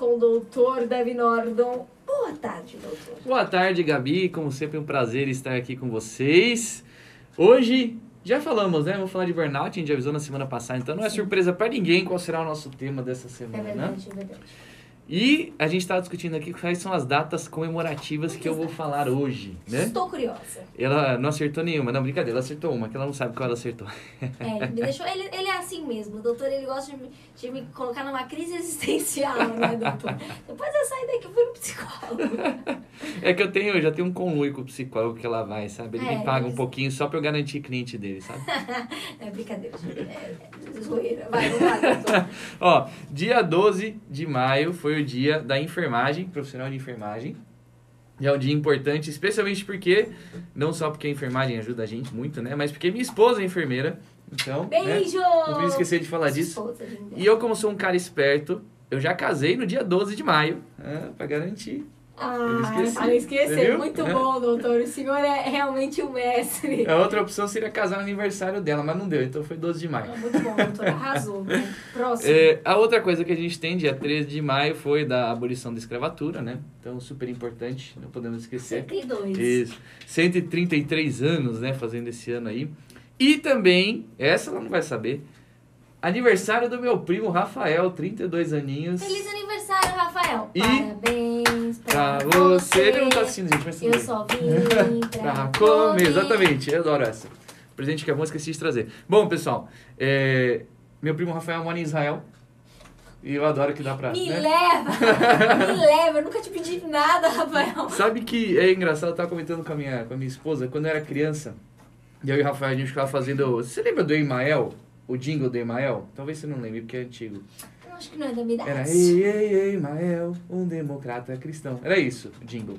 com o doutor Davi Nordon. Boa tarde, doutor. Boa tarde, Gabi. Como sempre, um prazer estar aqui com vocês. Hoje, já falamos, né? Vamos falar de burnout, a gente avisou na semana passada, então não é Sim. surpresa para ninguém qual será o nosso tema dessa É semana, né? verdade, é verdade. E a gente estava discutindo aqui quais são as datas comemorativas que eu vou falar hoje, né? Estou curiosa. Ela não acertou nenhuma, não, brincadeira, ela acertou uma, que ela não sabe qual ela acertou. É, me deixou, ele, ele é assim mesmo. O doutor, ele gosta de me, de me colocar numa crise existencial, né, doutor? Depois eu saio daqui e fui no psicólogo. É que eu tenho, eu já tenho um conluio com o psicólogo que ela vai, sabe? Ele É, me paga um pouquinho só pra eu garantir cliente dele, sabe? É brincadeira, gente. É, é zoeira. Vai, vamos lá, doutor. Ó, dia 12 de maio foi o dia da enfermagem, profissional de enfermagem. E é um dia importante, especialmente porque, não só porque a enfermagem ajuda a gente muito, né? Mas porque minha esposa é enfermeira. Então, né? Beijo! Não podia esquecer de falar disso. E eu, como sou um cara esperto, eu já casei no dia 12 de maio, né? pra garantir. Ah, esqueci. para esquecer. Viu? Muito É. bom, doutor. O senhor é realmente o mestre. A outra opção seria casar no aniversário dela, mas não deu, então foi 12 de maio. Ah, Muito bom, doutor. Arrasou. né? Próximo. É, a outra coisa que a gente tem, dia 13 de maio, foi da abolição da escravatura, né? Então, super importante, não podemos esquecer. 102. Isso. 133 anos, né? Fazendo esse ano aí. E também, essa ela não vai saber, aniversário do meu primo Rafael, 32 aninhos. Feliz aniversário, Rafael. E- Parabéns pra, Pra você. Ele não tá assistindo, gente, mas tudo Eu bem. só vim pra, Pra comer. comer, exatamente, eu adoro essa. Presente que é bom, esqueci de trazer. Bom, pessoal, é, meu primo Rafael mora em Israel. E eu adoro que dá pra. Me né? leva, me leva. Eu nunca te pedi nada, Rafael. Sabe que é engraçado, eu tava comentando com a minha, com a minha esposa, quando eu era criança, e eu e o Rafael a gente ficava fazendo. Você lembra do Emael? O jingle do Emael? Talvez você não lembre, porque é antigo. Acho que não é da minha. Era Ei, ei, ei, Emael, um democrata cristão. Era isso, jingle.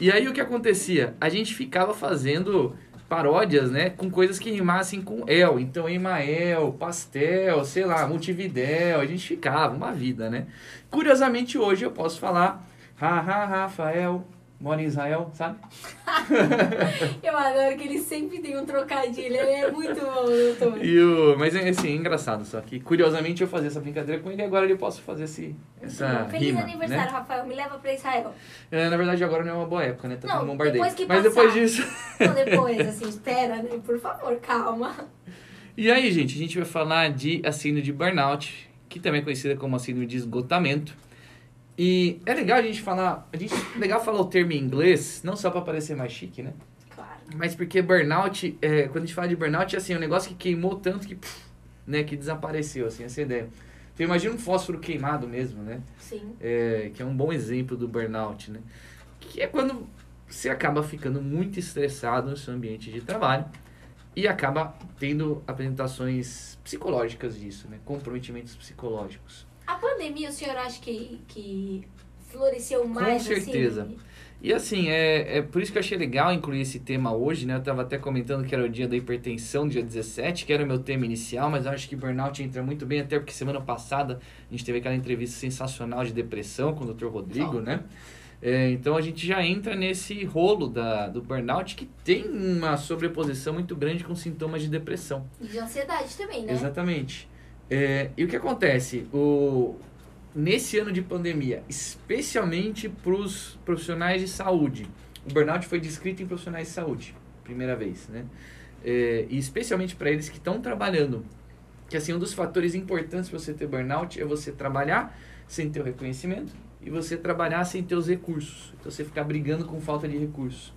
E aí o que acontecia? A gente ficava fazendo paródias, né, com coisas que rimassem com El. Então, Emael, Pastel, sei lá, Multividel, a gente ficava, uma vida, né? Curiosamente, hoje eu posso falar, haha, Rafael, mora em Israel, sabe? Eu adoro que ele sempre tem um trocadilho. Ele é muito bom, doutor. E o, mas é assim, é engraçado só que curiosamente eu fazia essa brincadeira com ele e agora eu posso fazer esse, essa Feliz rima, aniversário, né? Rafael. Me leva pra Israel. É, na verdade agora não é uma boa época, né? Tá Não, bombardeio. depois que Mas passar. depois disso... Então, depois, assim, espera, né? Por favor, calma. E aí, gente, a gente vai falar de a síndrome de burnout, que também é conhecida como a síndrome de esgotamento. E é legal a gente falar, a gente legal falar o termo em inglês, não só para parecer mais chique, né? Claro. Mas porque burnout, é, quando a gente fala de burnout, é assim, é um negócio que queimou tanto que, pff, né, que desapareceu, assim, essa ideia. Então imagina um fósforo queimado mesmo, né? Sim. É, que é um bom exemplo do burnout, né? Que é quando você acaba ficando muito estressado no seu ambiente de trabalho e acaba tendo apresentações psicológicas disso, né? Comprometimentos psicológicos. A pandemia, o senhor acha que, que floresceu mais? certeza. Assim? E assim, é, é por isso que eu achei legal incluir esse tema hoje, né? Eu tava até comentando que era o dia da hipertensão, dia 17, que era o meu tema inicial, mas eu acho que burnout entra muito bem, até porque semana passada a gente teve aquela entrevista sensacional de depressão com o Dr. Rodrigo, Ó. né? É, então a gente já entra nesse rolo da, do burnout que tem uma sobreposição muito grande com sintomas de depressão. E de ansiedade também, né? Exatamente. É, e o que acontece? O, nesse ano de pandemia, especialmente para os profissionais de saúde, o burnout foi descrito em profissionais de saúde, primeira vez, né? É, e especialmente para eles que estão trabalhando. Que assim, um dos fatores importantes para você ter burnout é você trabalhar sem ter o reconhecimento e você trabalhar sem ter os recursos. Então você ficar brigando com falta de recursos.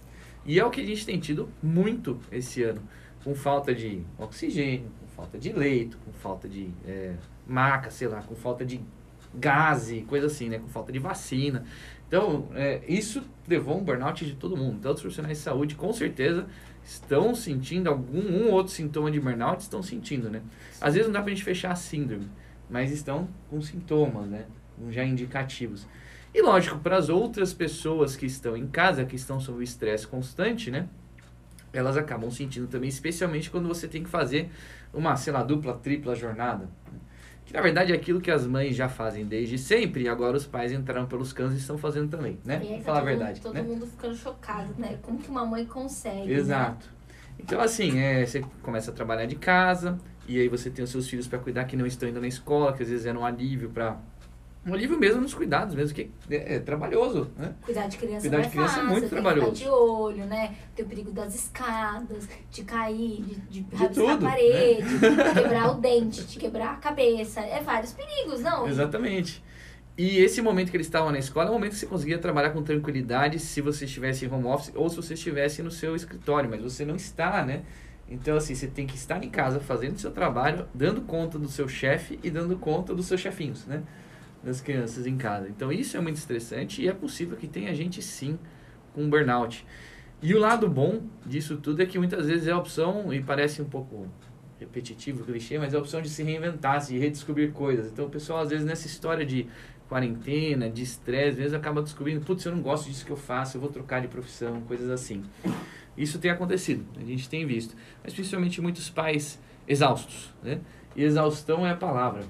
E é o que a gente tem tido muito esse ano. Com falta de oxigênio, falta de leito, com falta de é, maca, sei lá, com falta de gás, coisa assim, né? Com falta de vacina. Então, é, isso levou um burnout de todo mundo. Então, os profissionais de saúde, com certeza, estão sentindo algum um outro sintoma de burnout, estão sentindo, né? Às vezes não dá pra gente fechar a síndrome, mas estão com sintomas, né? Já indicativos. E lógico, para as outras pessoas que estão em casa, que estão sob estresse constante, né? Elas acabam sentindo também, especialmente quando você tem que fazer uma, sei lá, dupla, tripla jornada. né? Que na verdade é aquilo que as mães já fazem desde sempre e agora os pais entraram pelos canos e estão fazendo também, né? Aí tá falar a todo, verdade, Todo né? mundo ficando chocado, né? Como que uma mãe consegue? né? Exato. Então, assim, é, você começa a trabalhar de casa, e aí você tem os seus filhos para cuidar que não estão indo na escola, que às vezes era um alívio para Um alívio mesmo nos cuidados, mesmo que é, é trabalhoso, né? Cuidar de criança Cuidar de é criança é fácil, muito tem trabalhoso. Ficar de olho, né? Tem o perigo das escadas, de cair, de, de, rabiscar tudo, né? a parede, de quebrar o dente, de quebrar a cabeça. É vários perigos, não? Exatamente. E esse momento que eles estavam na escola é o momento que você conseguia trabalhar com tranquilidade se você estivesse em home office ou se você estivesse no seu escritório, mas você não está, né? Então, assim, você tem que estar em casa fazendo seu trabalho, dando conta do seu chefe e dando conta dos seus chefinhos, né? Das crianças em casa. Então, isso é muito estressante e é possível que tenha gente, sim, com burnout. E o lado bom disso tudo é que muitas vezes é a opção, e parece um pouco repetitivo, clichê, mas é a opção de se reinventar, de redescobrir coisas. Então, o pessoal, às vezes, nessa história de quarentena, de estresse, às vezes acaba descobrindo, putz, eu não gosto disso que eu faço, eu vou trocar de profissão, coisas assim. Isso tem acontecido, a gente tem visto. Mas principalmente muitos pais exaustos, né? E exaustão é a palavra.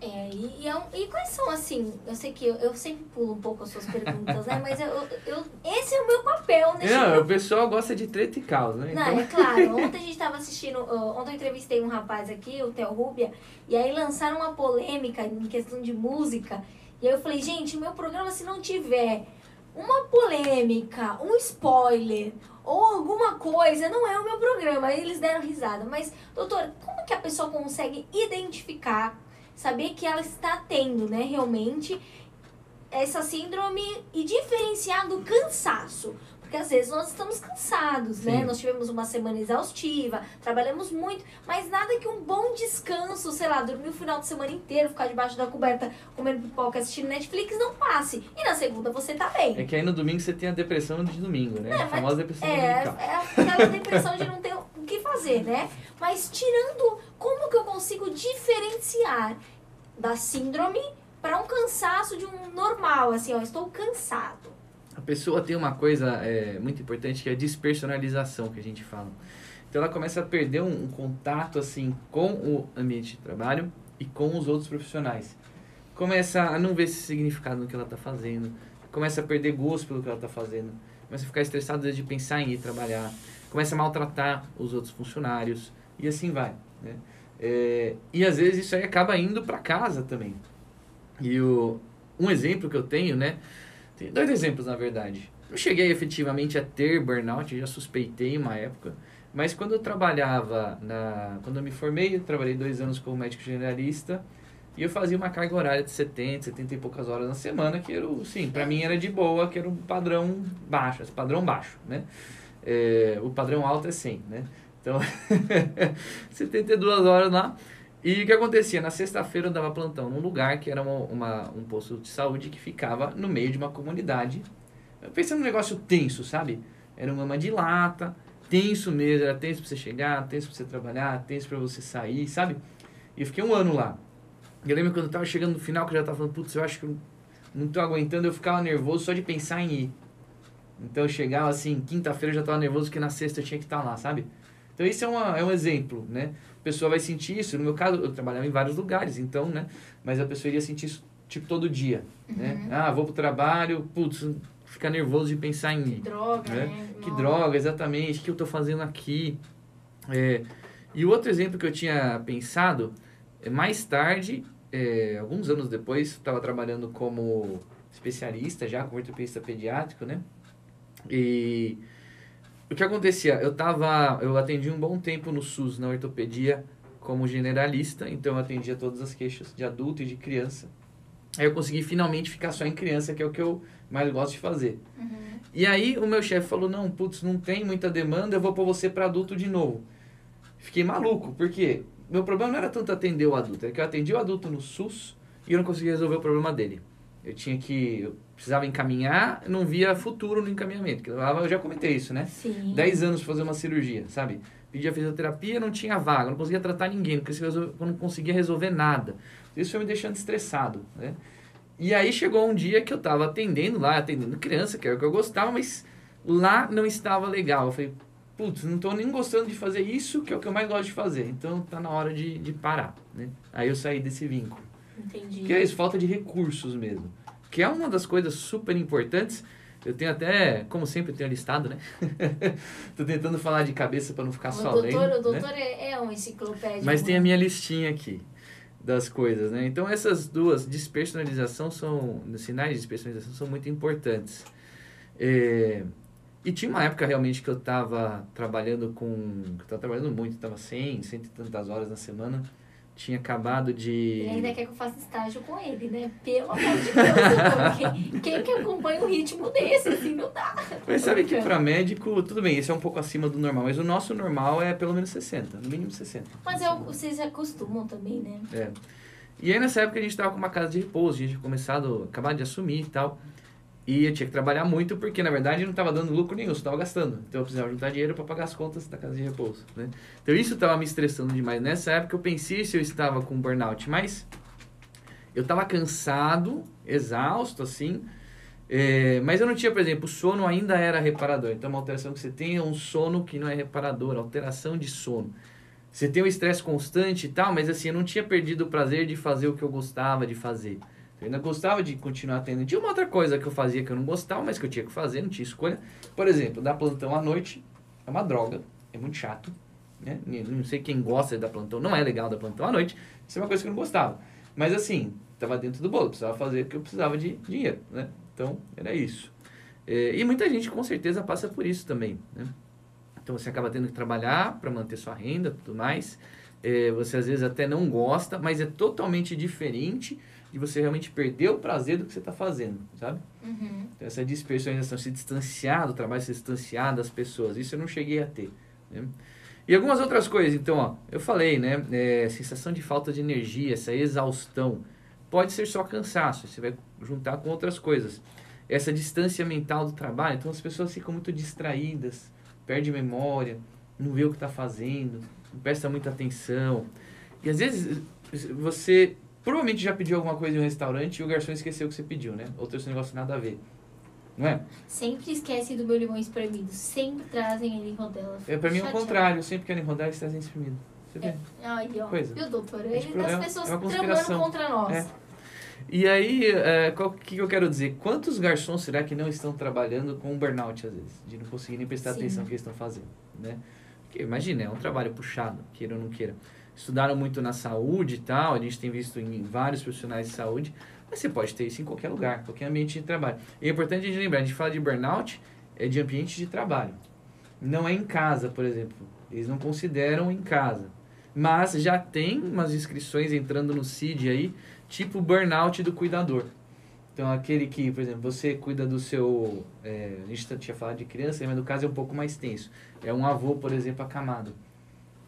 É, e, e, é um- e quais são, assim, eu sei que eu, eu sempre pulo um pouco as suas perguntas, né? Mas eu, eu, esse é o meu papel nesse Não, o pessoal gosta de treta e caos, né? Não, Então, é claro. Ontem a gente tava assistindo. ó, Ontem eu entrevistei um rapaz aqui, o Theo Rubia, e aí lançaram uma polêmica em questão de música. E aí eu falei, gente, o meu programa, se não tiver uma polêmica, um spoiler ou alguma coisa, não é o meu programa. Aí eles deram risada. Mas, doutor, como que a pessoa consegue identificar, saber que ela está tendo, né, realmente essa síndrome e diferenciar do cansaço? Porque às vezes nós estamos cansados, né? Sim. Nós tivemos uma semana exaustiva, trabalhamos muito, mas nada que um bom descanso, sei lá, dormir o final de semana inteiro, ficar debaixo da coberta comendo pipoca, assistindo Netflix, não passe. E na segunda você tá bem. É que aí no domingo você tem a depressão de domingo, né? É, a famosa depressão É, dominical. é aquela depressão de não ter que fazer, né? Mas tirando, como que eu consigo diferenciar da síndrome para um cansaço de um normal, assim, ó, estou cansado. A pessoa tem uma coisa é, muito importante que é a despersonalização que a gente fala. Então ela começa a perder um, um contato assim com o ambiente de trabalho e com os outros profissionais. Começa a não ver esse significado no que ela está fazendo, começa a perder gosto pelo que ela está fazendo, começa a ficar estressado de pensar em ir trabalhar, começa a maltratar os outros funcionários e assim vai. Né? É, e às vezes isso aí acaba indo para casa também. E o, um exemplo que eu tenho, né? Tem dois exemplos, na verdade. Não cheguei efetivamente a ter burnout, já suspeitei uma época. Mas quando eu trabalhava na... Quando eu me formei, eu trabalhei dois anos como médico generalista. E eu fazia uma carga horária de 70, 70 e poucas horas na semana, que era, sim, pra mim era de boa, que era um padrão baixo, padrão baixo, né? É, o padrão alto é 100, né? Então, 72 horas lá. E o que acontecia? Na sexta-feira eu dava plantão num lugar que era uma, uma- um posto de saúde que ficava no meio de uma comunidade. Pensando num negócio tenso, sabe? Era uma de lata, tenso mesmo, era tenso pra você chegar, tenso pra você trabalhar, tenso pra você sair, sabe? E eu fiquei um ano lá. Eu lembro quando eu tava chegando no final, que eu já tava falando, putz, eu acho que eu não tô aguentando, eu ficava nervoso só de pensar em ir. Então eu chegava assim, quinta-feira eu já tava nervoso, porque na sexta eu tinha que estar lá, sabe? Então isso é, uma, é um exemplo, né? A pessoa vai sentir isso. No meu caso, eu trabalhava em vários lugares, então, né? Mas a pessoa iria sentir isso, tipo, todo dia, né? Ah, vou pro trabalho, putz, fica nervoso de pensar em ir. Droga, É, né? Que droga, exatamente, o que eu tô fazendo aqui? É, e o outro exemplo que eu tinha pensado, mais tarde, é, alguns anos depois, estava trabalhando como especialista já, como ortopedista pediátrico, né? E o que acontecia? Eu tava, eu atendi um bom tempo no SUS, na ortopedia, como generalista, então eu atendia todas as queixas de adulto e de criança. Aí eu consegui finalmente ficar só em criança, que é o que eu mais gosto de fazer. Uhum. E aí o meu chefe falou, não, putz, não tem muita demanda, eu vou pôr você para adulto de novo. Fiquei maluco, porque meu problema não era tanto atender o adulto, era que eu atendi o adulto no SUS e eu não conseguia resolver o problema dele. Eu tinha que, eu precisava encaminhar, não via futuro no encaminhamento. que Eu já comentei isso, né? Sim. 10 anos pra fazer uma cirurgia, sabe? Pedia fisioterapia, não tinha vaga, não conseguia tratar ninguém, não não conseguia resolver nada. Isso foi me deixando estressado, né? E aí chegou um dia que eu tava atendendo lá, atendendo criança, que era o que eu gostava, mas lá não estava legal. Eu falei, putz, não tô nem gostando de fazer isso, que é o que eu mais gosto de fazer. Então tá na hora de, de parar, né? Aí eu saí desse vínculo. Entendi. Que é isso, falta de recursos mesmo. Que é uma das coisas super importantes. Eu tenho até, como sempre, eu tenho listado, né? Tô tentando falar de cabeça para não ficar o só doutor, lendo. o né? doutor é, é um enciclopédia. Mas tem a né? minha listinha aqui. das coisas, né? Então essas duas despersonalização são, sinais de despersonalização são muito importantes. É, e tinha uma época realmente que eu estava trabalhando com, eu estava trabalhando muito, estava 100, cento e tantas horas na semana tinha acabado de. Ele ainda quer que eu faça estágio com ele, né? Pelo amor de Deus, quem, quem que acompanha um ritmo desse, assim, não dá. Mas sabe que para médico, tudo bem, esse é um pouco acima do normal, mas o nosso normal é pelo menos 60, no mínimo 60. Mas é, vocês acostumam também, né? É. E aí nessa época a gente tava com uma casa de repouso, a gente tinha começado, acabado de assumir e tal. E eu tinha que trabalhar muito porque, na verdade, não estava dando lucro nenhum, só estava gastando. Então eu precisava juntar dinheiro para pagar as contas da casa de repouso. Né? Então isso estava me estressando demais. Nessa época eu pensei se eu estava com burnout, mas eu estava cansado, exausto, assim. É, mas eu não tinha, por exemplo, o sono ainda era reparador. Então uma alteração que você tem é um sono que não é reparador, alteração de sono. Você tem um estresse constante e tal, mas assim, eu não tinha perdido o prazer de fazer o que eu gostava de fazer. Eu ainda gostava de continuar tendo. Tinha uma outra coisa que eu fazia que eu não gostava, mas que eu tinha que fazer, não tinha escolha. Por exemplo, dar plantão à noite é uma droga, é muito chato. Né? Não sei quem gosta de dar plantão, não é legal dar plantão à noite. Isso é uma coisa que eu não gostava. Mas assim, estava dentro do bolo, precisava fazer porque eu precisava de dinheiro, né? Então, era isso. É, e muita gente com certeza passa por isso também, né? Então você acaba tendo que trabalhar para manter sua renda tudo mais. É, você às vezes até não gosta, mas é totalmente diferente de você realmente perder o prazer do que você está fazendo, sabe? Uhum. Então, essa dispersonalização, se distanciar do trabalho, se distanciar das pessoas, isso eu não cheguei a ter. Né? E algumas outras coisas, então, ó, eu falei, né? É, sensação de falta de energia, essa exaustão, pode ser só cansaço, você vai juntar com outras coisas. Essa distância mental do trabalho, então as pessoas ficam muito distraídas, perde memória, não vê o que está fazendo, não presta muita atenção. E às vezes você provavelmente já pediu alguma coisa em um restaurante e o garçom esqueceu o que você pediu, né? Ou trouxe um negócio nada a ver. Não é? Sempre esquecem do meu limão espremido. Sempre trazem ele em rodela. É, pra mim é o contrário. Sempre querem rodar, eles trazem espremido. Você vê? É. Ai, ó. Coisa. Viu, doutor? É, tipo, as é- pessoas é uma tramando contra nós. É. E aí, é, qual que eu quero dizer? Quantos garçons será que não estão trabalhando com burnout, às vezes? De não conseguir nem prestar Sim. atenção no que eles estão fazendo, né? Porque, imagina, é um trabalho puxado, queira ou não queira. Estudaram muito na saúde e tal, a gente tem visto em vários profissionais de saúde, mas você pode ter isso em qualquer lugar, qualquer ambiente de trabalho. E é importante a gente lembrar, a gente fala de burnout, é de ambiente de trabalho. Não é em casa, por exemplo. Eles não consideram em casa. Mas já tem umas inscrições entrando no CID aí, tipo burnout do cuidador. Então, aquele que, por exemplo, você cuida do seu. é, a gente tinha falado de criança, mas no caso é um pouco mais tenso. É um avô, por exemplo, acamado.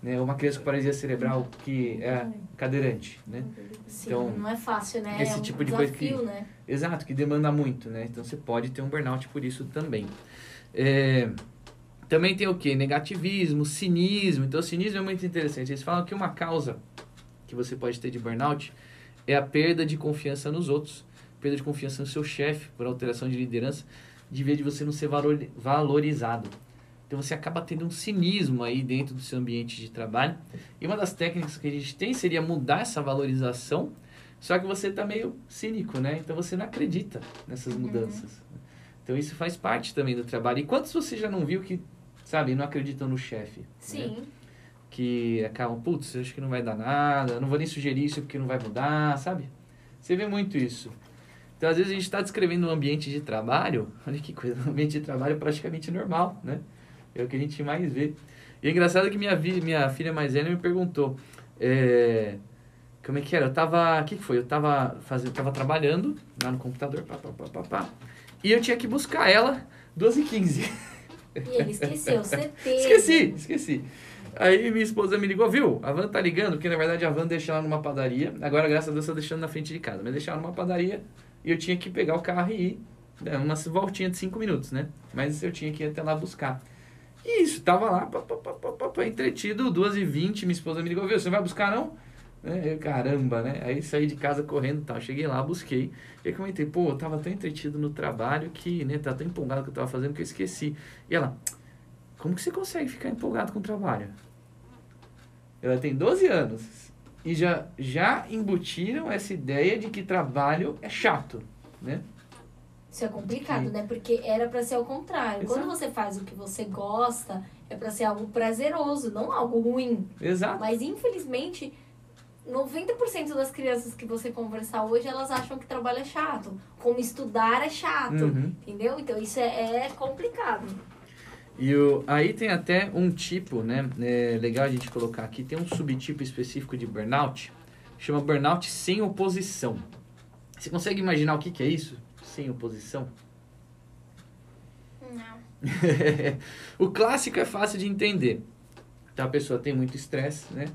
Né? Uma criança com paralisia cerebral que é cadeirante. Né? Sim, Então, não é fácil, né? esse é um tipo de coisa desafio, que- né? Exato, que demanda muito, né? Então você pode ter um burnout por isso também. É, também tem o que? Negativismo, cinismo. Então, o cinismo é muito interessante. Eles falam que uma causa que você pode ter de burnout é a perda de confiança nos outros, perda de confiança no seu chefe por alteração de liderança, de vez de você não ser valor- valorizado. Então você acaba tendo um cinismo aí dentro do seu ambiente de trabalho. E uma das técnicas que a gente tem seria mudar essa valorização, só que você está meio cínico, né? Então você não acredita nessas Uhum. mudanças. Então isso faz parte também do trabalho. E quantos você já não viu que, sabe, não acreditam no chefe? né? Sim. que acabam, putz, acho que não vai dar nada, não vou nem sugerir isso porque não vai mudar, sabe? Você vê muito isso. Então, às vezes, a gente está descrevendo um ambiente de trabalho, olha que coisa, um ambiente de trabalho praticamente normal, né? É o que a gente mais vê. E é engraçado que minha, minha filha mais velha me perguntou, é, como é que era? Eu tava, o que que foi? Eu tava, fazendo, tava trabalhando lá no computador, pá, pá, pá, pá, pá, e eu tinha que buscar ela 12h15. E ele esqueceu, certeza. Esqueci, esqueci. Aí minha esposa me ligou, viu? A van tá ligando, porque na verdade a van deixa ela numa padaria. Agora, graças a Deus, tá deixando na frente de casa. Mas deixar ela numa padaria e eu tinha que pegar o carro e ir. É, uma voltinha de cinco minutos, né? Mas eu tinha que ir até lá buscar. E isso, tava lá, pá, pá, pá, pá, pá, entretido, 2h20, minha esposa me ligou, viu? Você não vai buscar não? Né? Eu, caramba, né? Aí saí de casa correndo e tal. Cheguei lá, busquei. E comentei, pô, eu tava tão entretido no trabalho que, né, tá tão empolgado que eu tava fazendo que eu esqueci. E ela, como que você consegue ficar empolgado com o trabalho? Ela tem 12 anos e já, já embutiram essa ideia de que trabalho é chato, né? Isso é complicado, Sim. né? Porque era pra ser ao contrário. Exato. Quando você faz o que você gosta, é pra ser algo prazeroso, não algo ruim. Exato. Mas infelizmente 90% das crianças que você conversar hoje, elas acham que trabalho é chato. Como estudar é chato, Uhum. entendeu? Então isso é, é complicado. E o, aí tem até um tipo, né? É legal a gente colocar aqui, tem um subtipo específico de burnout, chama burnout sem oposição. Você consegue imaginar o que, que é isso? Sem oposição? Não. o clássico é fácil de entender. Então a pessoa tem muito estresse, né?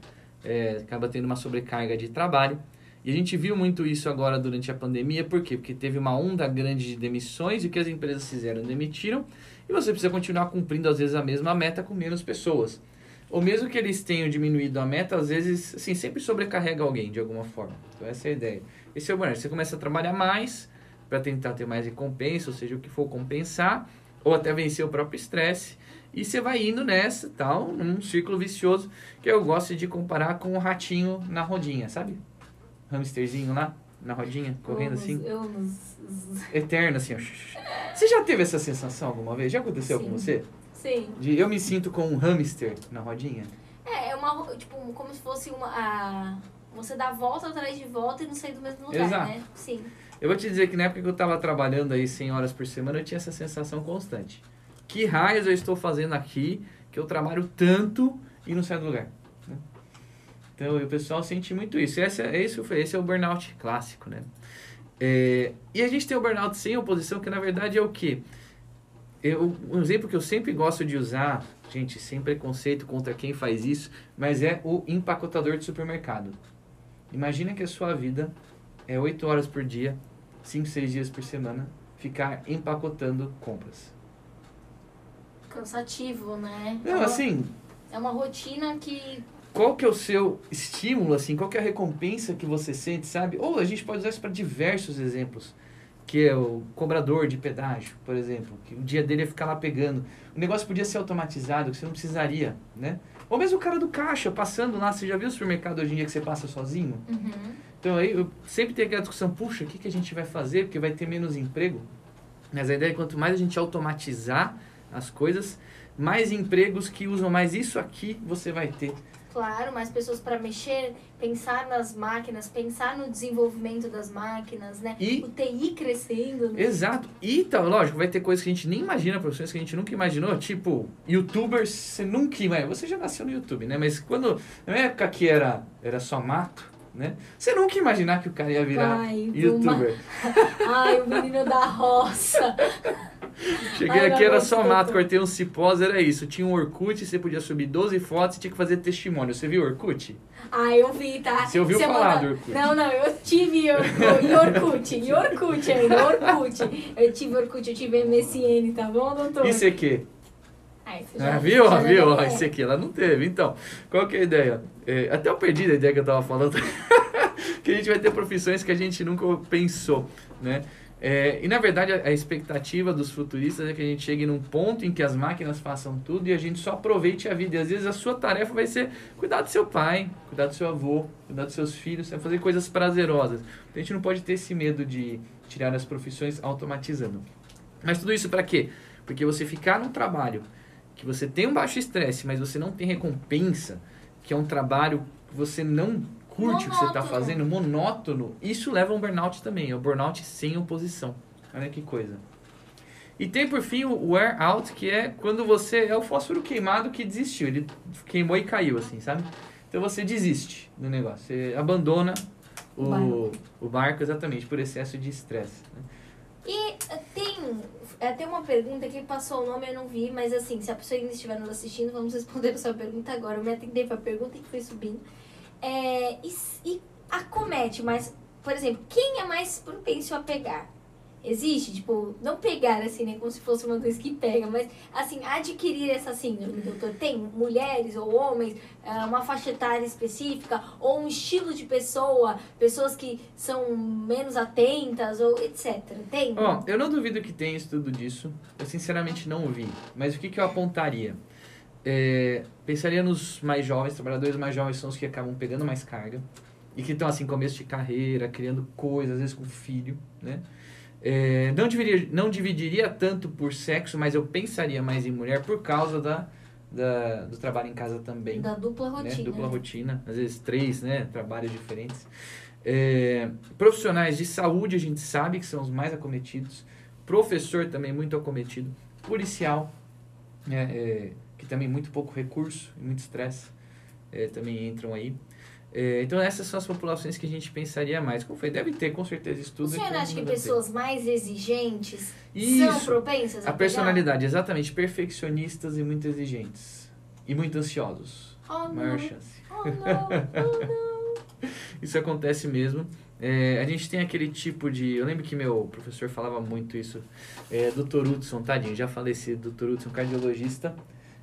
É, acaba tendo uma sobrecarga de trabalho. E a gente viu muito isso agora durante a pandemia, por quê? Porque teve uma onda grande de demissões e o que as empresas fizeram? Demitiram e você precisa continuar cumprindo às vezes a mesma meta com menos pessoas. Ou mesmo que eles tenham diminuído a meta, às vezes, assim, sempre sobrecarrega alguém de alguma forma. Então essa é a ideia. Esse é o burnout. Você começa a trabalhar mais para tentar ter mais recompensa, ou seja, o que for compensar, ou até vencer o próprio estresse. E você vai indo nessa, tal, num círculo vicioso, que eu gosto de comparar com o ratinho na rodinha, sabe? Hamsterzinho lá, na rodinha, correndo assim, eu eterno assim. Você já teve essa sensação alguma vez? Já aconteceu Sim. com você? Sim. De eu me sinto com um hamster na rodinha? É, é uma, tipo, como se fosse uma. A, você dá volta atrás de volta e não sair do mesmo lugar, Exato. né? Sim. Eu vou te dizer que na época que eu tava trabalhando aí 100 horas por semana, eu tinha essa sensação constante. Que raios eu estou fazendo aqui, que eu trabalho tanto e não saio do lugar. né? Então, o pessoal sente muito isso. Esse é, esse, esse é o burnout clássico, né? É, e a gente tem o burnout sem oposição, que na verdade é o quê? Eu, um exemplo que eu sempre gosto de usar, gente, sem preconceito contra quem faz isso, mas é o empacotador de supermercado. Imagina que a sua vida é 8 horas por dia, 5, 6 dias por semana, ficar empacotando compras. Cansativo, né? é, Não, uma, assim, é uma rotina que. qual que é o seu estímulo, assim, qual que é a recompensa que você sente, sabe? Ou a gente pode usar isso para diversos exemplos, que é o cobrador de pedágio, por exemplo, que o dia dele é ficar lá pegando. O negócio podia ser automatizado, que você não precisaria, né? Ou mesmo o cara do caixa, passando lá, você já viu o supermercado hoje em dia que você passa sozinho? Uhum. Então aí eu sempre tem aquela discussão, puxa, o que, que a gente vai fazer? Porque vai ter menos emprego. Mas a ideia é quanto mais a gente automatizar as coisas, mais empregos que usam mais isso aqui você vai ter. Claro, mais pessoas para mexer, pensar nas máquinas, pensar no desenvolvimento das máquinas, né? E- O TI crescendo. né? Exato. E tá, lógico, vai ter coisas que a gente nem imagina, profissões que a gente nunca imaginou, tipo, youtubers, você nunca imagina. Você já nasceu no YouTube, né? Mas quando, na época que era, era só mato, né? Você nunca ia imaginar que o cara ia virar Ai, youtuber. Ai, o menino da roça. Cheguei Ai, aqui, era só mato, cortei uns cipós, era isso. Tinha um Orkut, você podia subir 12 fotos e tinha que fazer testemunho. Você viu o Orkut? Ai, eu vi, tá? Você ouviu falar do Orkut? Não, não, eu tive Orkut, Orkut, Orkut ainda, Orkut. Eu tive Orkut, eu tive MSN, tá bom, doutor? Isso aqui. Ai, Ah, já- viu? já viu? deve- Esse aqui ela não teve. Então, qual que é a ideia? É, até eu perdi a ideia que eu tava falando. que a gente vai ter profissões que a gente nunca pensou, né? É, e na verdade a, a expectativa dos futuristas é que a gente chegue num ponto em que as máquinas façam tudo e a gente só aproveite a vida. E às vezes a sua tarefa vai ser cuidar do seu pai, cuidar do seu avô, cuidar dos seus filhos, né? fazer coisas prazerosas. Então a gente não pode ter esse medo de tirar as profissões automatizando. Mas tudo isso para quê? Porque você ficar num trabalho que você tem um baixo estresse, mas você não tem recompensa, que é um trabalho que você não curte o que você está Monótono. fazendo, monótono, isso leva a um burnout também, é o burnout sem oposição. Olha que coisa. E tem por fim o wear out, que é quando você é o fósforo queimado que desistiu, ele queimou e caiu assim, sabe? Então você desiste do negócio, você abandona o, Barco. o barco exatamente por excesso de estresse. né? E tem, é, tem uma pergunta que passou o nome eu não vi, mas assim, se a pessoa ainda estiver nos assistindo, vamos responder a sua pergunta agora. Eu me atendei pra pergunta que foi subindo. É, e, e acomete, mas, por exemplo, quem é mais propenso a pegar? Existe, tipo, não pegar assim, né, como se fosse uma coisa que pega, mas assim, adquirir essa síndrome, doutor. Tem mulheres ou homens, ah, uma faixa etária específica, ou um estilo de pessoa, pessoas que são menos atentas, ou etc. Tem? Ó, eu não duvido que tenha estudo disso. Eu sinceramente não vi. Mas o que, que eu apontaria? É, pensaria nos mais jovens, trabalhadores mais jovens são os que acabam pegando mais carga. E que estão assim, começo de carreira, criando coisas, às vezes com filho, né? É, não, dividiria, não dividiria tanto por sexo, mas eu pensaria mais em mulher por causa da, da, do trabalho em casa também. Da dupla né? rotina. Dupla né? rotina, às vezes três, né? Trabalhos diferentes. É, profissionais de saúde, a gente sabe que são os mais acometidos. Professor também muito acometido. Policial, né? É, que também muito pouco recurso e muito estresse, é, também entram aí. É, então essas são as populações que a gente pensaria mais. Como foi? Deve ter com certeza O estudos. senhor que acha que deve ter. pessoas mais exigentes são Isso. propensas a, A pegar? personalidade, exatamente. Perfeccionistas e muito exigentes. E muito ansiosos. Oh, Maior não. chance. Oh, não. Oh, não. Isso acontece mesmo. É, a gente tem aquele tipo de. Eu lembro que meu professor falava muito isso. É, Dr. Hudson, tadinho, já falecido, Dr. Hudson, cardiologista.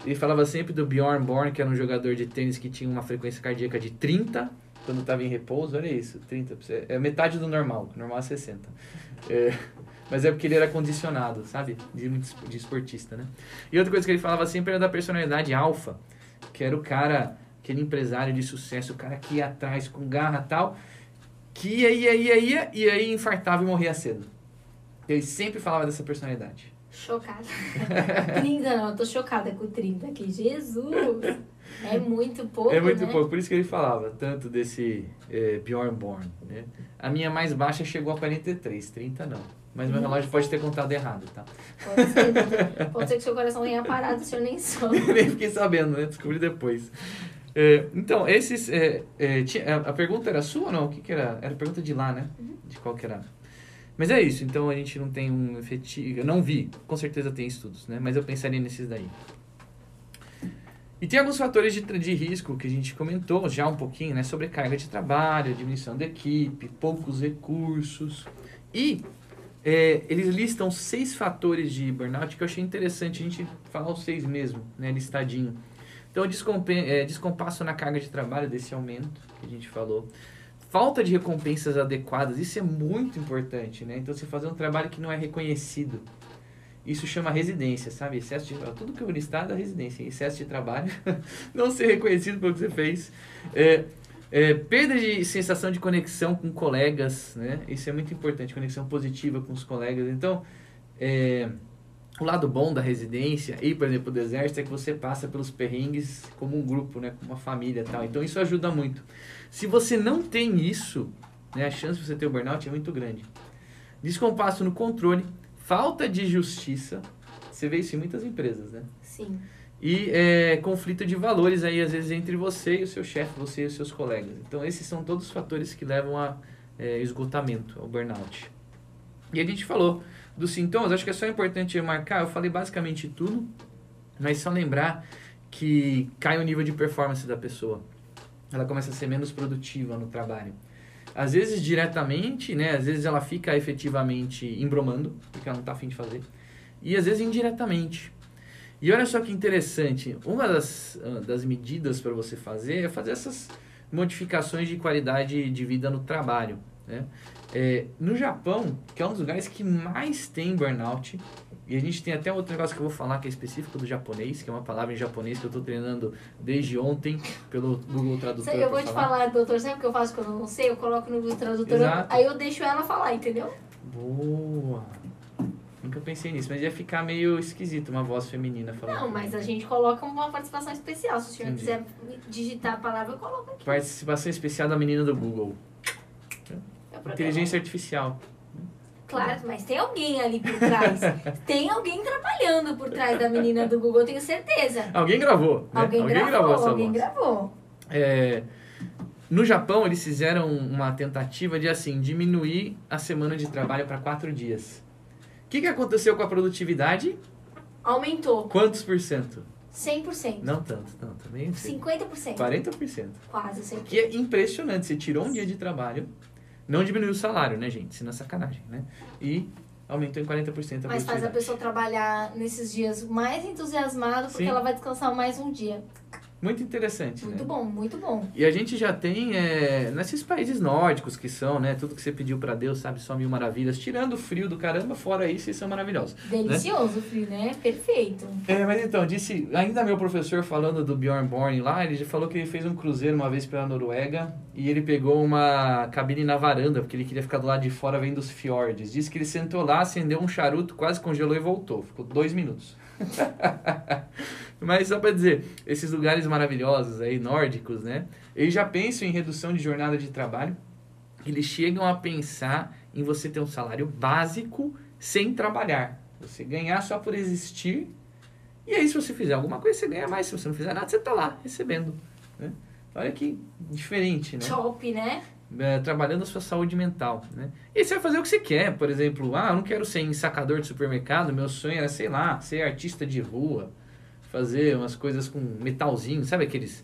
Ele falava sempre do Bjorn Born, que era um jogador de tênis que tinha uma frequência cardíaca de 30 quando estava em repouso. Olha isso, 30. É metade do normal, normal é 60. É, mas é porque ele era condicionado, sabe? De, de esportista, né? E outra coisa que ele falava sempre era da personalidade alfa, que era o cara, aquele empresário de sucesso, o cara que ia atrás com garra tal, que ia, ia, ia, ia, e aí infartava e morria cedo. Ele sempre falava dessa personalidade. Chocada. 30 não, eu tô chocada com 30 aqui. Jesus! É muito pouco, é muito né? pouco, por isso que ele falava tanto desse é, Bjorn Born. Né? A minha mais baixa chegou a 43, 30 não. Mas meu relógio pode ter contado errado, tá? Pode ser, pode ser que seu coração tenha parado, o senhor nem soube. Nem fiquei sabendo, né? Descobri depois. É, então, esses. é, é, a a pergunta era sua ou não? O que, que era? Era a pergunta de lá, né? De qual que era. Mas é isso, então a gente não tem um efetivo. Eu não vi, com certeza tem estudos, né? Mas eu pensaria nesses daí. E tem alguns fatores de, de risco que a gente comentou já um pouquinho, né? Sobrecarga de trabalho, diminuição da equipe, poucos recursos. E é, eles listam seis fatores de burnout que eu achei interessante a gente falar os seis mesmo, né? Listadinho. Então, é, descompasso na carga de trabalho desse aumento que a gente falou. Falta de recompensas adequadas, isso é muito importante, né? Então, você fazer um trabalho que não é reconhecido. Isso chama residência, sabe? Excesso de Tudo que eu listar é da residência. Excesso de trabalho, não ser reconhecido pelo que você fez. É, é, perda de sensação de conexão com colegas, né? Isso é muito importante, conexão positiva com os colegas. Então, é, o lado bom da residência e, por exemplo, do exército é que você passa pelos perrengues como um grupo, né? Como uma família e tal. Então, isso ajuda muito. Se você não tem isso, né? A chance de você ter o burnout é muito grande. Descompasso no controle, falta de justiça. Você vê isso em muitas empresas, né? Sim. E é, conflito de valores aí, às vezes, entre você e o seu chefe, você e os seus colegas. Então, esses são todos os fatores que levam a é, esgotamento, ao burnout. E a gente falou dos sintomas, acho que é só importante marcar, eu falei basicamente tudo, mas só lembrar que cai o nível de performance da pessoa. Ela começa a ser menos produtiva no trabalho. Às vezes diretamente, né? Às vezes ela fica efetivamente embromando, porque ela não está afim de fazer. E às vezes indiretamente. E olha só que interessante, uma das, ah, das medidas para você fazer é fazer essas modificações de qualidade de vida no trabalho. Né? É, no Japão, que é um dos lugares que mais tem burnout, e a gente tem até outro negócio que eu vou falar que é específico do japonês, que é uma palavra em japonês que eu estou treinando desde ontem pelo Google Tradutor. eu vou te falar, doutor, sabe o que eu faço quando eu não sei? Eu coloco no Google Tradutor, Exato. aí eu deixo ela falar, entendeu? Boa! Nunca pensei nisso, mas ia ficar meio esquisito uma voz feminina falando. Não, mas a gente coloca uma participação especial. Se o senhor Entendi. quiser digitar a palavra, eu coloco aqui. Participação especial da menina do Google. Inteligência artificial. Claro, mas tem alguém ali por trás. tem alguém trabalhando por trás da menina do Google, eu tenho certeza. Alguém gravou, né? Alguém, gravou, essa alguém voz. gravou. É, no Japão, eles fizeram uma tentativa de, assim, diminuir a semana de trabalho para quatro dias. O que, que aconteceu com a produtividade? Aumentou. Quantos por cento? 100%. Não tanto, não, também não sei. 50%. 40%. Quase 100%. Que é impressionante. Você tirou um dia de trabalho, não diminuiu o salário, né, gente? Senão é sacanagem, né? E aumentou em 40% a Mas faz a pessoa trabalhar nesses dias mais entusiasmado porque Sim. ela vai descansar mais um dia. Muito interessante, Muito né? bom, muito bom. E a gente já tem, é, nesses países nórdicos que são, né? Tudo que você pediu pra Deus, sabe? Só mil maravilhas. Tirando o frio do caramba, fora isso, eles são maravilhosos. Delicioso o frio, né? Perfeito. É, mas então, disse, ainda meu professor falando do Bjorn Born lá, ele já falou que ele fez um cruzeiro uma vez pela Noruega e ele pegou uma cabine na varanda, porque ele queria ficar do lado de fora vendo os fiordes. Disse que ele sentou lá, acendeu um charuto, quase congelou e voltou. Ficou dois minutos. Mas só para dizer, esses lugares maravilhosos aí, nórdicos, né? Eles já pensam em redução de jornada de trabalho. Eles chegam a pensar em você ter um salário básico sem trabalhar. Você ganhar só por existir. E aí, se você fizer alguma coisa, você ganha mais. Se você não fizer nada, você tá lá, recebendo. Né? Olha que diferente, né? Top, né? É, trabalhando a sua saúde mental, né? E você vai fazer o que você quer, por exemplo, ah, eu não quero ser ensacador de supermercado, meu sonho era, sei lá, ser artista de rua, fazer umas coisas com metalzinho, sabe aqueles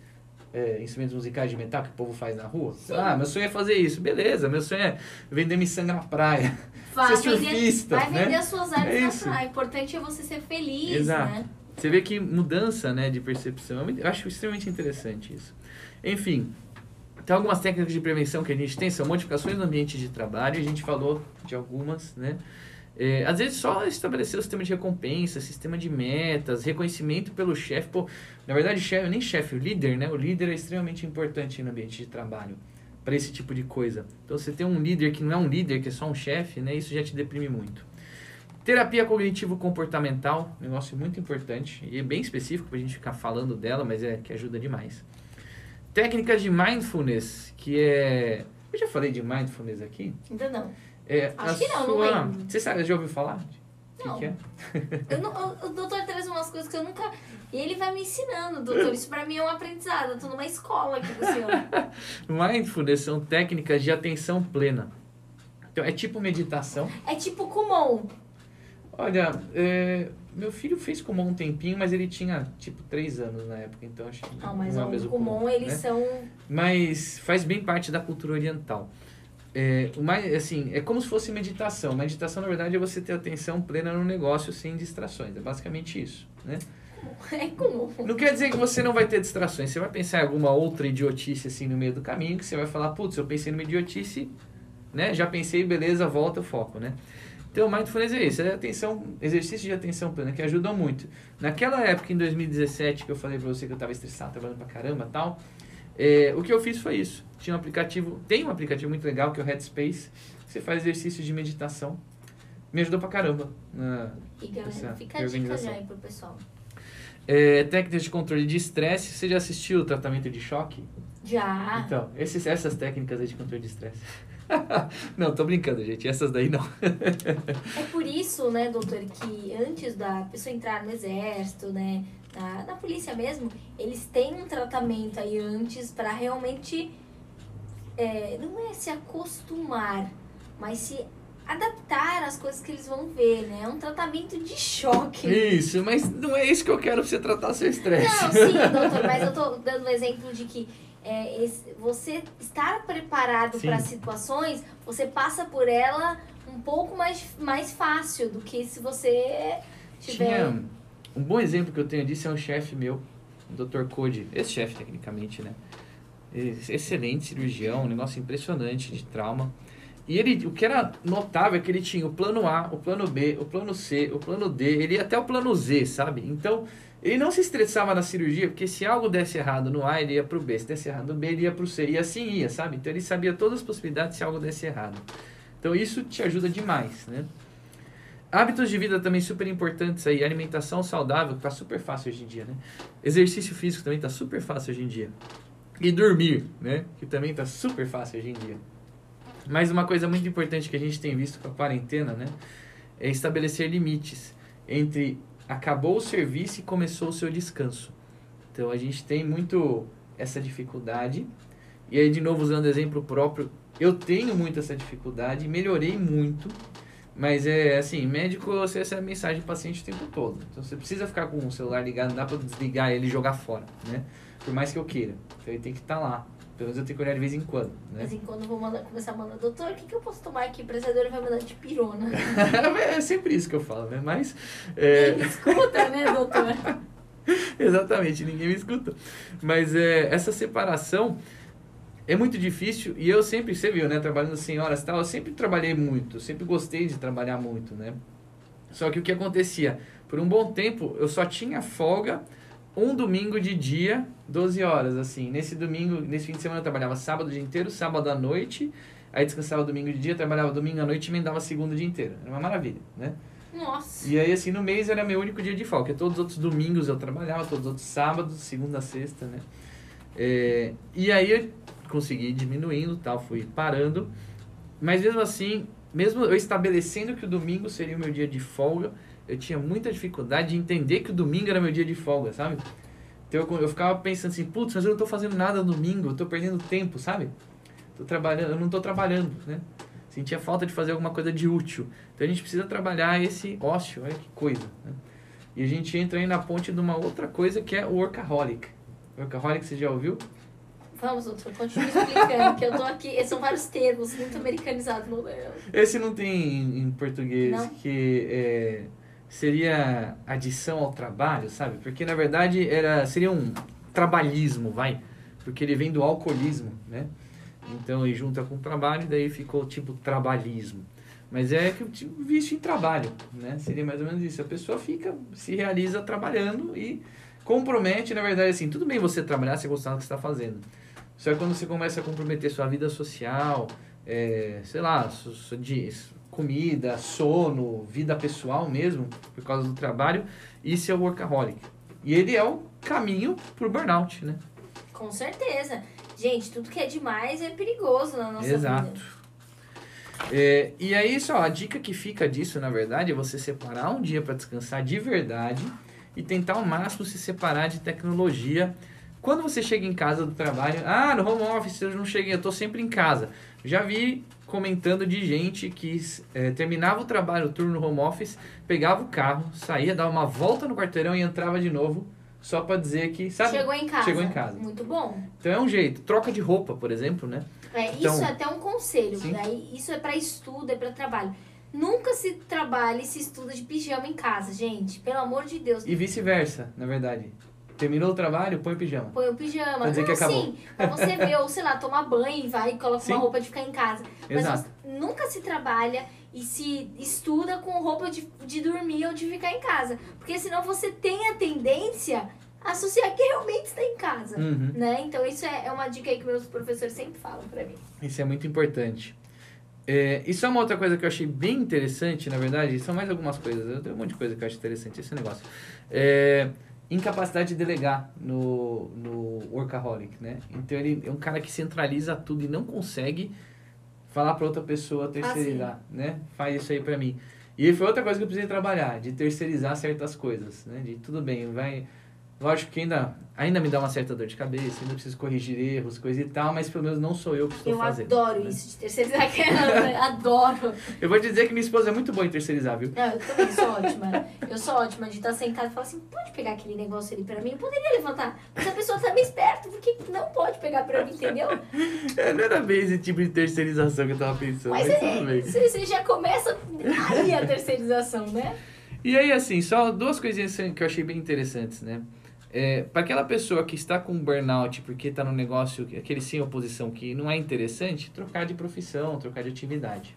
é, instrumentos musicais de metal que o povo faz na rua? Ah, meu sonho é fazer isso, beleza, meu sonho é vender miçanga na praia, Vai ser vender, surfista, vai vender né? as suas artes É na praia. O importante é você ser feliz, Exato. né? Você vê que mudança né, de percepção, eu acho extremamente interessante isso. Enfim, tem algumas técnicas de prevenção que a gente tem, são modificações no ambiente de trabalho, a gente falou de algumas, né? É, às vezes só estabelecer o sistema de recompensa, sistema de metas, reconhecimento pelo chefe. Pô, na verdade, chefe, nem chefe, o líder, né? O líder é extremamente importante no ambiente de trabalho para esse tipo de coisa. Então, você ter um líder que não é um líder, que é só um chefe, né? Isso já te deprime muito. Terapia cognitivo-comportamental, negócio muito importante e é bem específico para a gente ficar falando dela, mas é que ajuda demais. Técnicas de mindfulness, que é. Eu já falei de mindfulness aqui? Ainda não. É Acho que não, não sua... lembro. Você sabe, já ouviu falar? O que Não. que é? Eu não o, o doutor traz umas coisas que eu nunca. E ele vai me ensinando, doutor. Isso pra mim é um aprendizado. Eu tô numa escola aqui com o senhor. Mindfulness são técnicas de atenção plena. Então, é tipo meditação. É tipo Kumon. Olha, é, meu filho fez Kumon um tempinho, mas ele tinha tipo 3 anos na época, então acho que Não, mas não é o mesmo Kumon, eles né? são. Mas faz bem parte da cultura oriental. É, mais, assim, é como se fosse meditação. Meditação, na verdade, é você ter atenção plena no negócio sem distrações. É basicamente isso, né? É. Não quer dizer que você não vai ter distrações. Você vai pensar em alguma outra idiotice assim no meio do caminho que você vai falar, putz, eu pensei numa idiotice, né? Já pensei, beleza, volta foco, né? Então, mindfulness é isso, é atenção, exercício de atenção plena, que ajudam muito. Naquela época, em 2017, que eu falei pra você que eu tava estressado, trabalhando pra caramba tal, é, o que eu fiz foi isso. Tinha um aplicativo, tem um aplicativo muito legal, que é o Headspace, que você faz exercícios de meditação. Me ajudou pra caramba. na- E galera, fica a dica já aí pro pessoal. É, técnicas de controle de estresse. Você já assistiu o tratamento de choque? Já. Então, esses, essas técnicas aí de controle de estresse. não, tô brincando, gente. Essas daí não. É por isso, né, doutor, que antes da pessoa entrar no exército, né, na, na polícia mesmo, eles têm um tratamento aí antes pra realmente, é, não é se acostumar, mas se adaptar às coisas que eles vão ver, né? É um tratamento de choque. Isso, mas não é isso que eu quero pra você tratar seu estresse. Não, sim, doutor, mas eu tô dando um exemplo de que é, esse- você estar preparado para situações, você passa por ela um pouco mais, mais fácil do que se você tiver. Tinha um bom exemplo que eu tenho disso é um chefe meu, o Dr. Code, esse chefe tecnicamente, né? Ex- Excelente cirurgião, um negócio impressionante de trauma. E ele, o que era notável é que ele tinha o plano A, o plano B, o plano C, o plano D, ele ia até o plano Z, sabe? Então, ele não se estressava na cirurgia, porque se algo desse errado no A, ele ia pro B, se desse errado no B, ele ia pro C, e assim ia, sabe? Então, ele sabia todas as possibilidades se algo desse errado. Então, isso te ajuda demais, né? Hábitos de vida também super importantes aí. Alimentação saudável, que tá super fácil hoje em dia, né? Exercício físico também tá super fácil hoje em dia. E dormir, né? Que também tá super fácil hoje em dia. Mas uma coisa muito importante que a gente tem visto com a quarentena, né? É estabelecer limites entre acabou o serviço e começou o seu descanso. Então a gente tem muito essa dificuldade. E aí, de novo, usando exemplo próprio, eu tenho muito essa dificuldade, melhorei muito. Mas é assim, médico você recebe mensagem do paciente o tempo todo. Então você precisa ficar com o celular ligado, não dá pra desligar ele e jogar fora, né? Por mais que eu queira. Então ele tem que estar lá. Pelo menos eu tenho que olhar de vez em quando, De né? vez em quando eu vou mandar, começar a mandar, doutor, o que, que eu posso tomar aqui? O prestador vai mandar de pirona. é sempre isso que eu falo, né? Mas. é, Ele escuta, né, doutor? Exatamente, ninguém me escuta. Mas é, essa separação é muito difícil e eu sempre, você viu, né? Trabalhando sem horas e tal, eu sempre trabalhei muito, sempre gostei de trabalhar muito, né? Só que o que acontecia? Por um bom tempo eu só tinha folga um domingo de dia, 12 horas, assim. Nesse domingo, nesse fim de semana eu trabalhava sábado o dia inteiro, sábado à noite, aí descansava domingo de dia, trabalhava domingo à noite e emendava segunda o dia inteiro. Era uma maravilha, né? Nossa. E aí, assim, no mês era meu único dia de folga. Todos os outros domingos eu trabalhava, todos os outros sábados, segunda a sexta, né? É, e aí consegui diminuindo tal, fui parando. Mas mesmo assim, mesmo eu estabelecendo que o domingo seria o meu dia de folga, eu tinha muita dificuldade de entender que o domingo era meu dia de folga, sabe? Então eu, eu ficava pensando assim, putz, mas eu não tô fazendo nada no domingo, eu tô perdendo tempo, sabe? Tô trabalhando, eu não tô trabalhando, né? Sentia falta de fazer alguma coisa de útil. Então a gente precisa trabalhar esse ócio, olha que coisa. Né? E a gente entra aí na ponte de uma outra coisa que é o workaholic. Workaholic, você já ouviu? Vamos, doutor, continue explicando, que eu tô aqui. São vários termos muito americanizados no meu. Esse não tem em português, Não? que é, seria adição ao trabalho, sabe? Porque na verdade era, seria um trabalhismo, vai. Porque ele vem do alcoolismo, né? Então ele junta com o trabalho e daí ficou tipo trabalhismo. Mas é que tipo, vício em trabalho, né? Seria mais ou menos isso. A pessoa fica, se realiza trabalhando e compromete, na verdade, assim, tudo bem você trabalhar, você gostar do que você está fazendo. Só que quando você começa a comprometer sua vida social, é, sei lá, de comida, sono, vida pessoal mesmo, por causa do trabalho, isso é o workaholic. E ele é o caminho pro burnout, né? Com certeza. Gente, tudo que é demais é perigoso na nossa Exato. vida. É, e aí, só, a dica que fica disso, na verdade, é você separar um dia para descansar de verdade e tentar ao máximo se separar de tecnologia. Quando você chega em casa do trabalho, ah, no home office eu não cheguei, eu tô sempre em casa. Já vi comentando de gente que é, terminava o trabalho, o turno no home office, pegava o carro, saía, dava uma volta no quarteirão e entrava de novo, só para dizer que, sabe? Chegou em casa. Chegou em casa. Muito bom. Então é um jeito. Troca de roupa, por exemplo, né? É, Então- isso é até um conselho. Daí, isso é pra estudo, é pra trabalho. Nunca se trabalha e se estuda de pijama em casa, gente. Pelo amor de Deus. E vice-versa, na verdade. Terminou o trabalho, põe o pijama. Põe o pijama. Pra dizer não, que acabou. sim. Pra você ver, ou sei lá, tomar banho e vai e coloca Sim. uma roupa de ficar em casa. Mas Exato. nunca se trabalha e se estuda com roupa de, de dormir ou de ficar em casa. Porque senão você tem a tendência a associar que realmente está em casa. Uhum. Né? Então isso é, é uma dica aí que meus professores sempre falam pra mim. Isso é muito importante. É, isso é uma outra coisa que eu achei bem interessante, na verdade. São mais algumas coisas. Eu tenho um monte de coisa que eu acho interessante esse negócio. É, incapacidade de delegar no, no workaholic, né? Então ele é um cara que centraliza tudo e não consegue falar para outra pessoa terceirizar, né? Faz isso aí para mim. E foi outra coisa que eu precisei trabalhar, de terceirizar certas coisas, né? De tudo bem, vai Lógico que ainda, ainda me dá uma certa dor de cabeça, ainda preciso corrigir erros, coisa e tal, mas pelo menos não sou eu que estou eu fazendo. adoro né? isso de terceirizar. adoro. Eu vou dizer que minha esposa é muito boa em terceirizar, viu? Não, eu também sou ótima. Eu sou ótima de estar sentada e falar assim, pode pegar aquele negócio ali pra mim? Eu poderia levantar. Mas a pessoa tá meio esperta, porque não pode pegar pra mim, entendeu? É, não era bem esse tipo de terceirização que eu tava pensando, mas, Mas é, bem. você já começa aí a terceirização, né? E aí, assim, só duas coisinhas que eu achei bem interessantes, né? É, para aquela pessoa que está com burnout porque está no negócio, aquele sem oposição que não é interessante, trocar de profissão, trocar de atividade.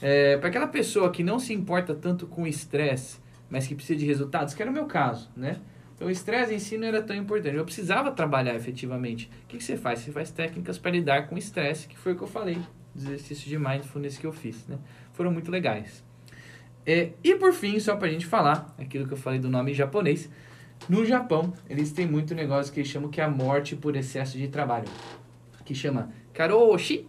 É, para aquela pessoa que não se importa tanto com estresse, mas que precisa de resultados, que era o meu caso, né? Então o estresse em si não era tão importante. Eu precisava trabalhar efetivamente. O que, que você faz? Você faz técnicas para lidar com estresse, que foi o que eu falei, dos exercícios de mindfulness que eu fiz, né? Foram muito legais. É, e por fim, só pra gente falar, aquilo que eu falei do nome em japonês, no Japão, eles têm muito negócio que eles chamam que é a morte por excesso de trabalho. Que chama karoshi.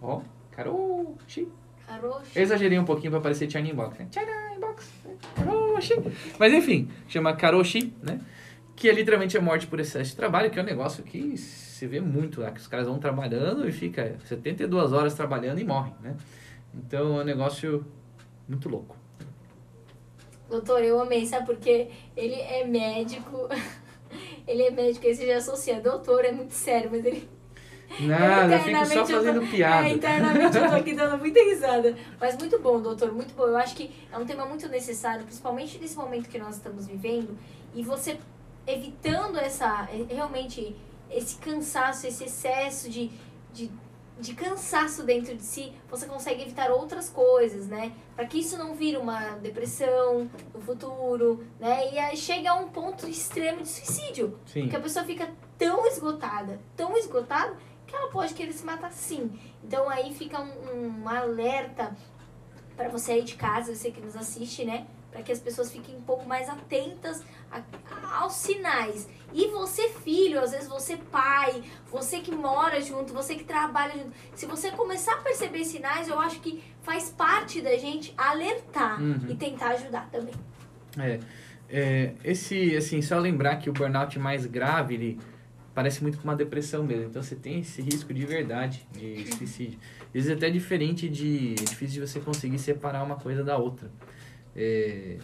Ó, karoshi. Caroxo. Eu exagerei um pouquinho pra parecer China Inbox, né? China Inbox, né? karoshi. Mas enfim, chama karoshi, né? Que é literalmente a morte por excesso de trabalho, que é um negócio que se vê muito lá, que os caras vão trabalhando e fica 72 horas trabalhando e morrem, né? Então é um negócio muito louco. Doutor, eu amei, sabe? Porque ele é médico. Ele é médico, aí você já associa. Doutor, é muito sério, mas ele. Nada, eu fico só eu tô- fazendo piada. É, internamente eu tô aqui dando muita risada. Mas muito bom, doutor, muito bom. Eu acho que é um tema muito necessário, principalmente nesse momento que nós estamos vivendo. E você evitando essa, realmente, esse cansaço, esse excesso de, de, de cansaço dentro de si, você consegue evitar outras coisas, né? Para que isso não vire uma depressão no futuro, né? E aí chega a um ponto extremo de suicídio. Sim. Porque a pessoa fica tão esgotada, tão esgotada, que ela pode querer se matar sim. Então aí fica um, um alerta para você aí de casa, você que nos assiste, né? Para que as pessoas fiquem um pouco mais atentas a, a, aos sinais. E você, filho, às vezes você pai, você que mora junto, você que trabalha junto, se você começar a perceber sinais, eu acho que faz parte da gente alertar Uhum. e tentar ajudar também. É, é, esse, assim, só lembrar que o burnout mais grave, ele parece muito com uma depressão mesmo. Então você tem esse risco de verdade de suicídio. Às vezes é até diferente de. É difícil de você conseguir separar uma coisa da outra. É,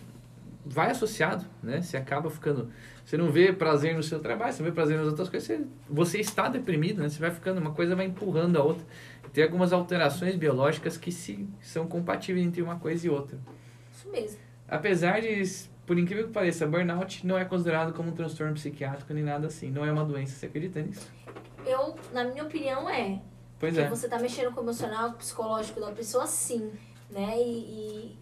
vai associado, né? Você acaba ficando. Você não vê prazer no seu trabalho, você não vê prazer nas outras coisas, você, você está deprimido, né? Você vai ficando, uma coisa vai empurrando a outra. Tem algumas alterações biológicas que se, são compatíveis entre uma coisa e outra. Isso mesmo. Apesar de, por incrível que pareça, burnout não é considerado como um transtorno psiquiátrico nem nada assim. Não é uma doença. Você acredita nisso? Eu, na minha opinião, é. Pois Porque é. você tá mexendo com o emocional, com o psicológico da pessoa, sim, né? E, e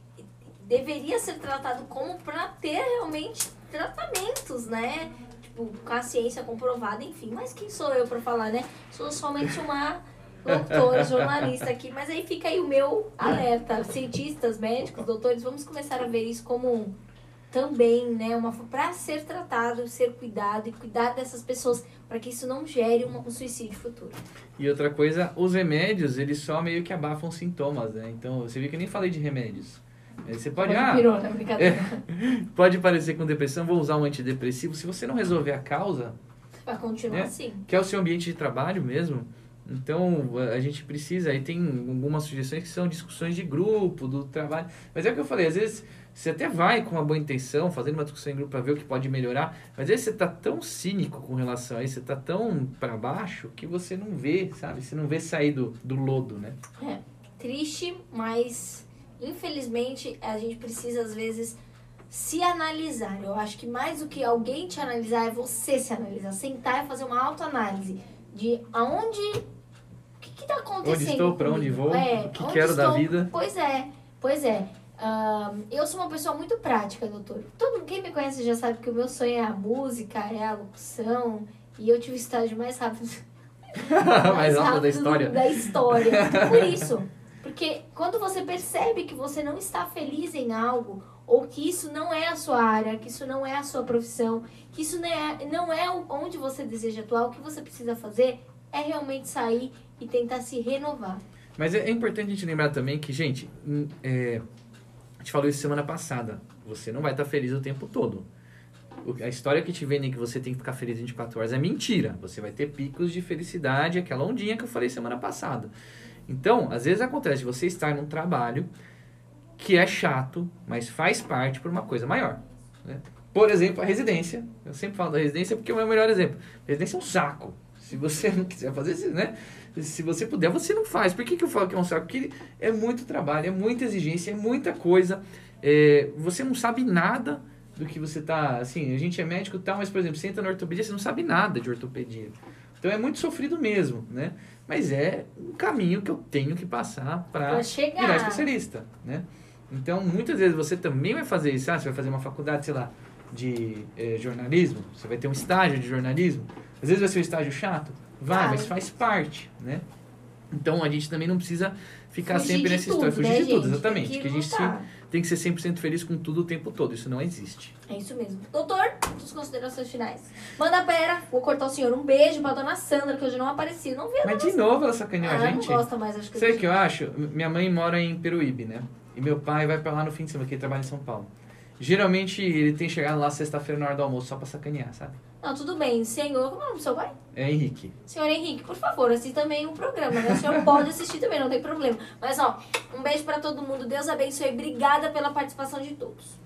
deveria ser tratado como para ter realmente tratamentos, né? Tipo, com a ciência comprovada, enfim. Mas quem sou eu para falar, né? Sou somente uma doutora, jornalista aqui. Mas aí fica aí o meu alerta. Cientistas, médicos, doutores, vamos começar a ver isso como também, né, uma para ser tratado, ser cuidado e cuidar dessas pessoas para que isso não gere um, um suicídio futuro. E outra coisa, os remédios, eles só meio que abafam sintomas, né? Então, você viu que eu nem falei de remédios. É, Você pode, ah, Pirou, né? Brincadeira. pode parecer com depressão, vou usar um antidepressivo. Se você não resolver a causa, Vai continuar É. assim. que é o seu ambiente de trabalho mesmo, então a gente precisa, aí tem algumas sugestões que são discussões de grupo, do trabalho. Mas é o que eu falei, às vezes você até vai com uma boa intenção, fazendo uma discussão em grupo para ver o que pode melhorar, mas às vezes você tá tão cínico com relação a isso, você tá tão para baixo que você não vê, sabe? Você não vê sair do, do lodo, né? É. Triste, mas infelizmente a gente precisa às vezes se analisar. Eu acho que mais do que alguém te analisar é você se analisar, sentar e fazer uma autoanálise de aonde o que, que tá acontecendo? Onde estou, para onde vou, É, o que onde quero da estou? vida. Pois é, pois é. Eu sou uma pessoa muito prática, doutor. Todo quem me conhece já sabe que o meu sonho é a música, é a locução. E eu tive o estágio mais rápido Mais alta da história. da história. Por isso. Porque quando você percebe que você não está feliz em algo, ou que isso não é a sua área, que isso não é a sua profissão, que isso não é, não é onde você deseja atuar, o que você precisa fazer é realmente sair e tentar se renovar. Mas é, é importante a gente lembrar também que, gente, é, a gente falou isso semana passada. Você não vai estar feliz o tempo todo. A história que te vendem que você tem que ficar feliz 24 horas é mentira. Você vai ter picos de felicidade, aquela ondinha que eu falei semana passada. Então, às vezes acontece você estar num trabalho que é chato, mas faz parte por uma coisa maior. né? Por exemplo, a residência. Eu sempre falo da residência porque é o meu melhor exemplo. residência é um saco. Se você não quiser fazer isso, né? Se você puder, você não faz. Por que, que eu falo que é um saco? Porque é muito trabalho, é muita exigência, é muita coisa. É, você não sabe nada do que você tá. Assim, a gente é médico e tal, mas, por exemplo, você entra na ortopedia, você não sabe nada de ortopedia. Então é muito sofrido mesmo, né? Mas é um caminho que eu tenho que passar para virar especialista, né? Então, muitas vezes você também vai fazer isso. Ah, você vai fazer uma faculdade, sei lá, de eh, jornalismo. Você vai ter um estágio de jornalismo. Às vezes vai ser um estágio chato. Vai, Vai. mas faz parte, né? Então, a gente também não precisa ficar Fugir sempre nessa tudo, história. Fugir né, de tudo, gente? exatamente. Tem que que a gente tem que ser 100% feliz com tudo o tempo todo. Isso não existe. É isso mesmo. Doutor, suas considerações finais. Manda pera, vou cortar o senhor. Um beijo pra dona Sandra, que hoje não apareceu. Não vi a Mas de novo ela sacaneou Ah, a gente. não gosta mais, acho que Sabe o que eu acho? Minha mãe mora em Peruíbe, né? E meu pai vai pra lá no fim de semana, porque ele trabalha em São Paulo. Geralmente ele tem chegado lá sexta-feira na hora do almoço só pra sacanear, sabe? Não, tudo bem. Senhor, como é o nome do seu pai? É Henrique. Senhor Henrique, por favor, assista também o programa, né? O senhor pode assistir também, não tem problema. Mas, ó, um beijo pra todo mundo. Deus abençoe. Obrigada pela participação de todos.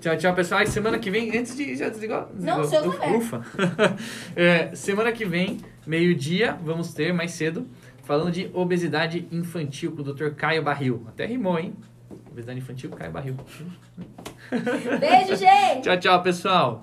Tchau, tchau, pessoal. E semana que vem, antes de. Já desligou? Não, Desligou. o seu ufa, também. ufa. É, semana que vem, meio-dia, vamos ter mais cedo, falando de obesidade infantil com o Dr. Caio Barril. Até rimou, hein? Obesidade infantil, Caio Barril. Beijo, gente! Tchau, tchau, pessoal.